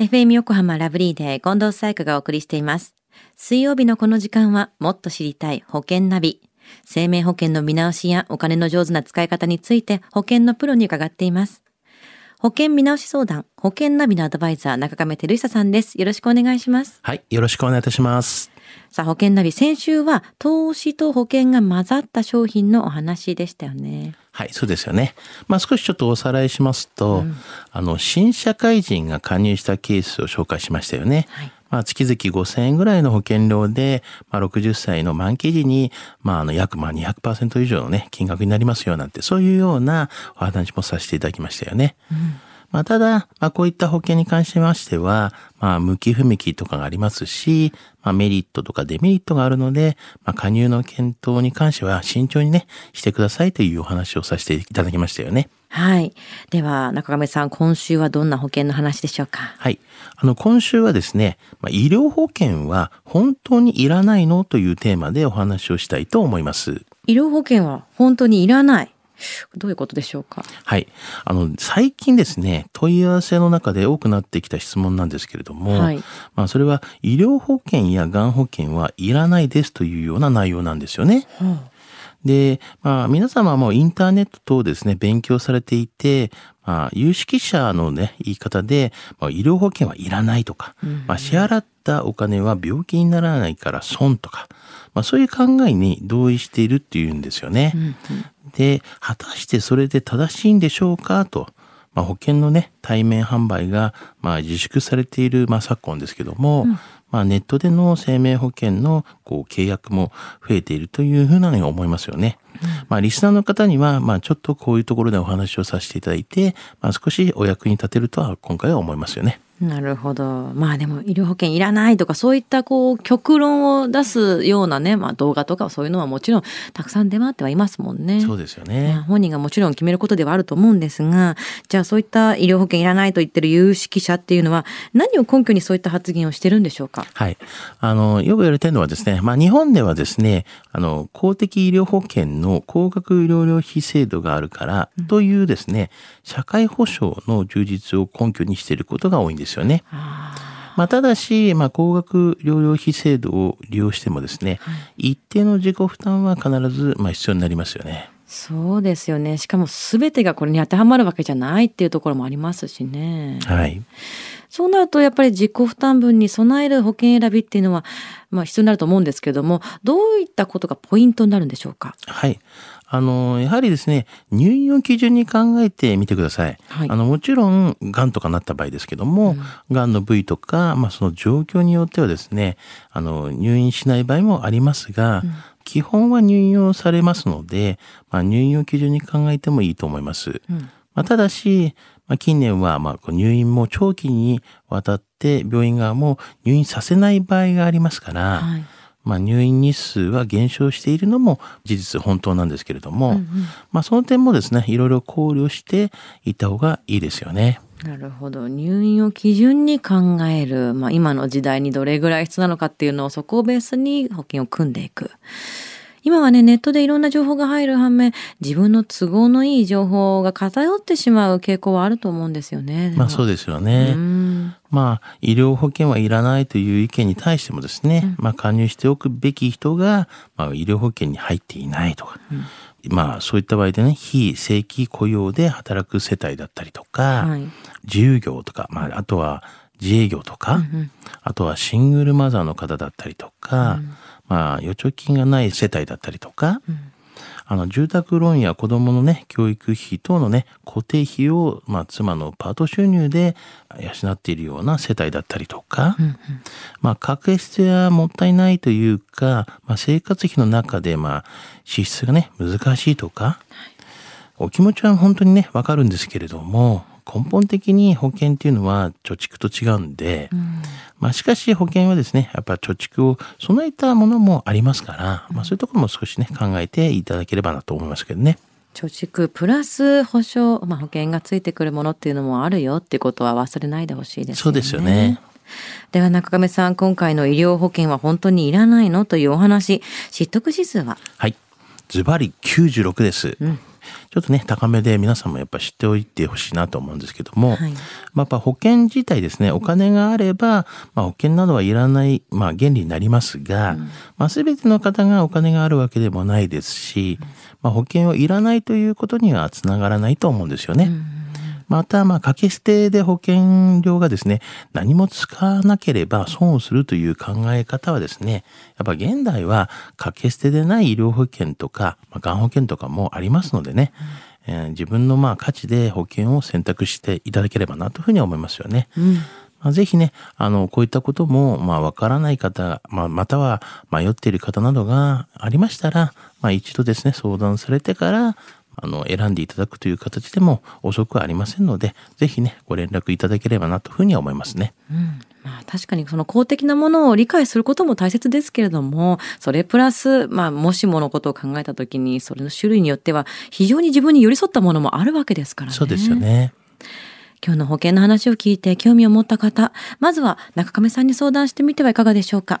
FM 横浜ラブリーで近藤紗友香がお送りしています。水曜日のこの時間はもっと知りたい保険ナビ。生命保険の見直しやお金の上手な使い方について保険のプロに伺っています。保険見直し相談、保険ナビのアドバイザー中亀照久さんです。よろしくお願いします。はい。よろしくお願いいたします。さあ、保険ナビ、先週は投資と保険が混ざった商品のお話でしたよね。はい、そうですよね。まあ少しちょっとおさらいしますと、あの、新社会人が加入したケースを紹介しましたよね。はいまあ月々5000円ぐらいの保険料で、まあ60歳の満期時に、まああの約まあ200%以上のね、金額になりますよなんて、そういうようなお話もさせていただきましたよね。まあ、ただ、まあ、こういった保険に関しましては、まあ、向き不向きとかがありますし、まあ、メリットとかデメリットがあるので、まあ、加入の検討に関しては慎重にね、してくださいというお話をさせていただきましたよね。はい。では、中亀さん、今週はどんな保険の話でしょうか？はい。あの、今週はですね、まあ、医療保険は本当にいらないの？というテーマでお話をしたいと思います。医療保険は本当にいらない？どういうことでしょうか？はい。あの、最近ですね、問い合わせの中で多くなってきた質問なんですけれども、はいまあ、それは医療保険やがん保険はいらないですというような内容なんですよね。で、まあ、皆様もインターネット等ですね、勉強されていて、まあ、有識者のね、言い方で、まあ、医療保険はいらないとか、まあ、支払ったお金は病気にならないから損とか、まあ、そういう考えに同意しているっていうんですよね。で、果たしてそれで正しいんでしょうかと。まあ、保険のね、対面販売が、まあ、自粛されている、まあ、昨今ですけども、まあ、ネットでの生命保険の、こう、契約も増えているというふうなのに思いますよね。まあ、リスナーの方には、まあ、ちょっとこういうところでお話をさせていただいて、まあ、少しお役に立てるとは、今回は思いますよね。なるほど。まあでも医療保険いらないとかそういったこう極論を出すようなね、まあ動画とかそういうのはもちろんたくさん出回ってはいますもんね。そうですよまあね。本人がもちろん決めることではあると思うんですが、じゃあそういった医療保険いらないと言ってる有識者っていうのは何を根拠にそういった発言をしてるんでしょうか？はい。あの、よく言われてるのはですね、まあ日本ではですね、あの、公的医療保険の高額医療療費制度があるから、というですね、社会保障の充実を根拠にしていることが多いんですよね。まあ、ただし、まあ、高額療養費制度を利用してもですね、一定の自己負担は必ず、まあ、必要になりますよね。そうですよね。しかも全てがこれに当てはまるわけじゃないっていうところもありますしね。はい。そうなるとやっぱり自己負担分に備える保険選びっていうのは、まあ必要になると思うんですけども、どういったことがポイントになるんでしょうか？はい。あの、やはりですね、入院を基準に考えてみてください。はい。あの、もちろん、癌とかなった場合ですけども、癌の部位とか、まあ、その状況によってはですね、あの、入院しない場合もありますが、基本は入院をされますので、まあ、入院を基準に考えてもいいと思います。まあ、ただし、まあ、近年は、ま入院も長期にわたって病院側も入院させない場合がありますから、はいまあ、入院日数は減少しているのも事実本当なんですけれども、まあ、その点もですね、いろいろ考慮していった方がいいですよね。なるほど。入院を基準に考える。まあ今の時代にどれぐらい必要なのかっていうのをそこをベースに保険を組んでいく。今はね、ネットでいろんな情報が入る反面、自分の都合のいい情報が偏ってしまう傾向はあると思うんですよね。まあそうですよね。うん。まあ、医療保険はいらないという意見に対してもですね、まあ加入しておくべき人が、まあ医療保険に入っていないとか、まあそういった場合でね、非正規雇用で働く世帯だったりとか、はい。自由業とか、まああとは自営業とか、あとはシングルマザーの方だったりとか、まあ預貯金がない世帯だったりとか、あの、住宅ローンや子供のね、教育費等のね、固定費を、まあ、妻のパート収入で養っているような世帯だったりとか、まあ、確執やもったいないというか、まあ、生活費の中で、まあ、支出がね、難しいとか、お気持ちは本当にね、わかるんですけれども、根本的に保険っていうのは貯蓄と違うんで、まあしかし保険はですね、やっぱ貯蓄を備えたものもありますから、まあそういうところも少しね、考えていただければなと思いますけどね。貯蓄プラス保証、まあ、保険がついてくるものっていうのもあるよってことは忘れないでほしいですよね。そうですよね。では中亀さん、今回の医療保険は本当にいらないの？というお話、知得指数は？はい。ズバリ96です。ちょっとね、高めで皆さんもやっぱ知っておいてほしいなと思うんですけども、はい。まあ、やっぱ保険自体ですね、お金があれば、まあ、保険などはいらない、まあ、原理になりますが、まあ、全ての方がお金があるわけでもないですし、まあ、保険をいらないということにはつながらないと思うんですよね。また、まあ、掛け捨てで保険料がですね、何も使わなければ損をするという考え方はですね、やっぱ現代は掛け捨てでない医療保険とか、まあ、がん保険とかもありますのでね、えー自分のまあ価値で保険を選択していただければなというふうに思いますよね。うんまあ、ぜひね、あの、こういったことも、まあ、わからない方、まあ、または迷っている方などがありましたら、まあ、一度ですね、相談されてから、あの、選んでいただくという形でも遅くはありませんので、ぜひね、ご連絡いただければなというふうには思いますね。うんまあ、確かにその公的なものを理解することも大切ですけれども、それプラス、まあ、もしものことを考えたときに、それの種類によっては、非常に自分に寄り添ったものもあるわけですからね。そうですよね。今日の保険の話を聞いて興味を持った方、まずは中亀さんに相談してみてはいかがでしょうか。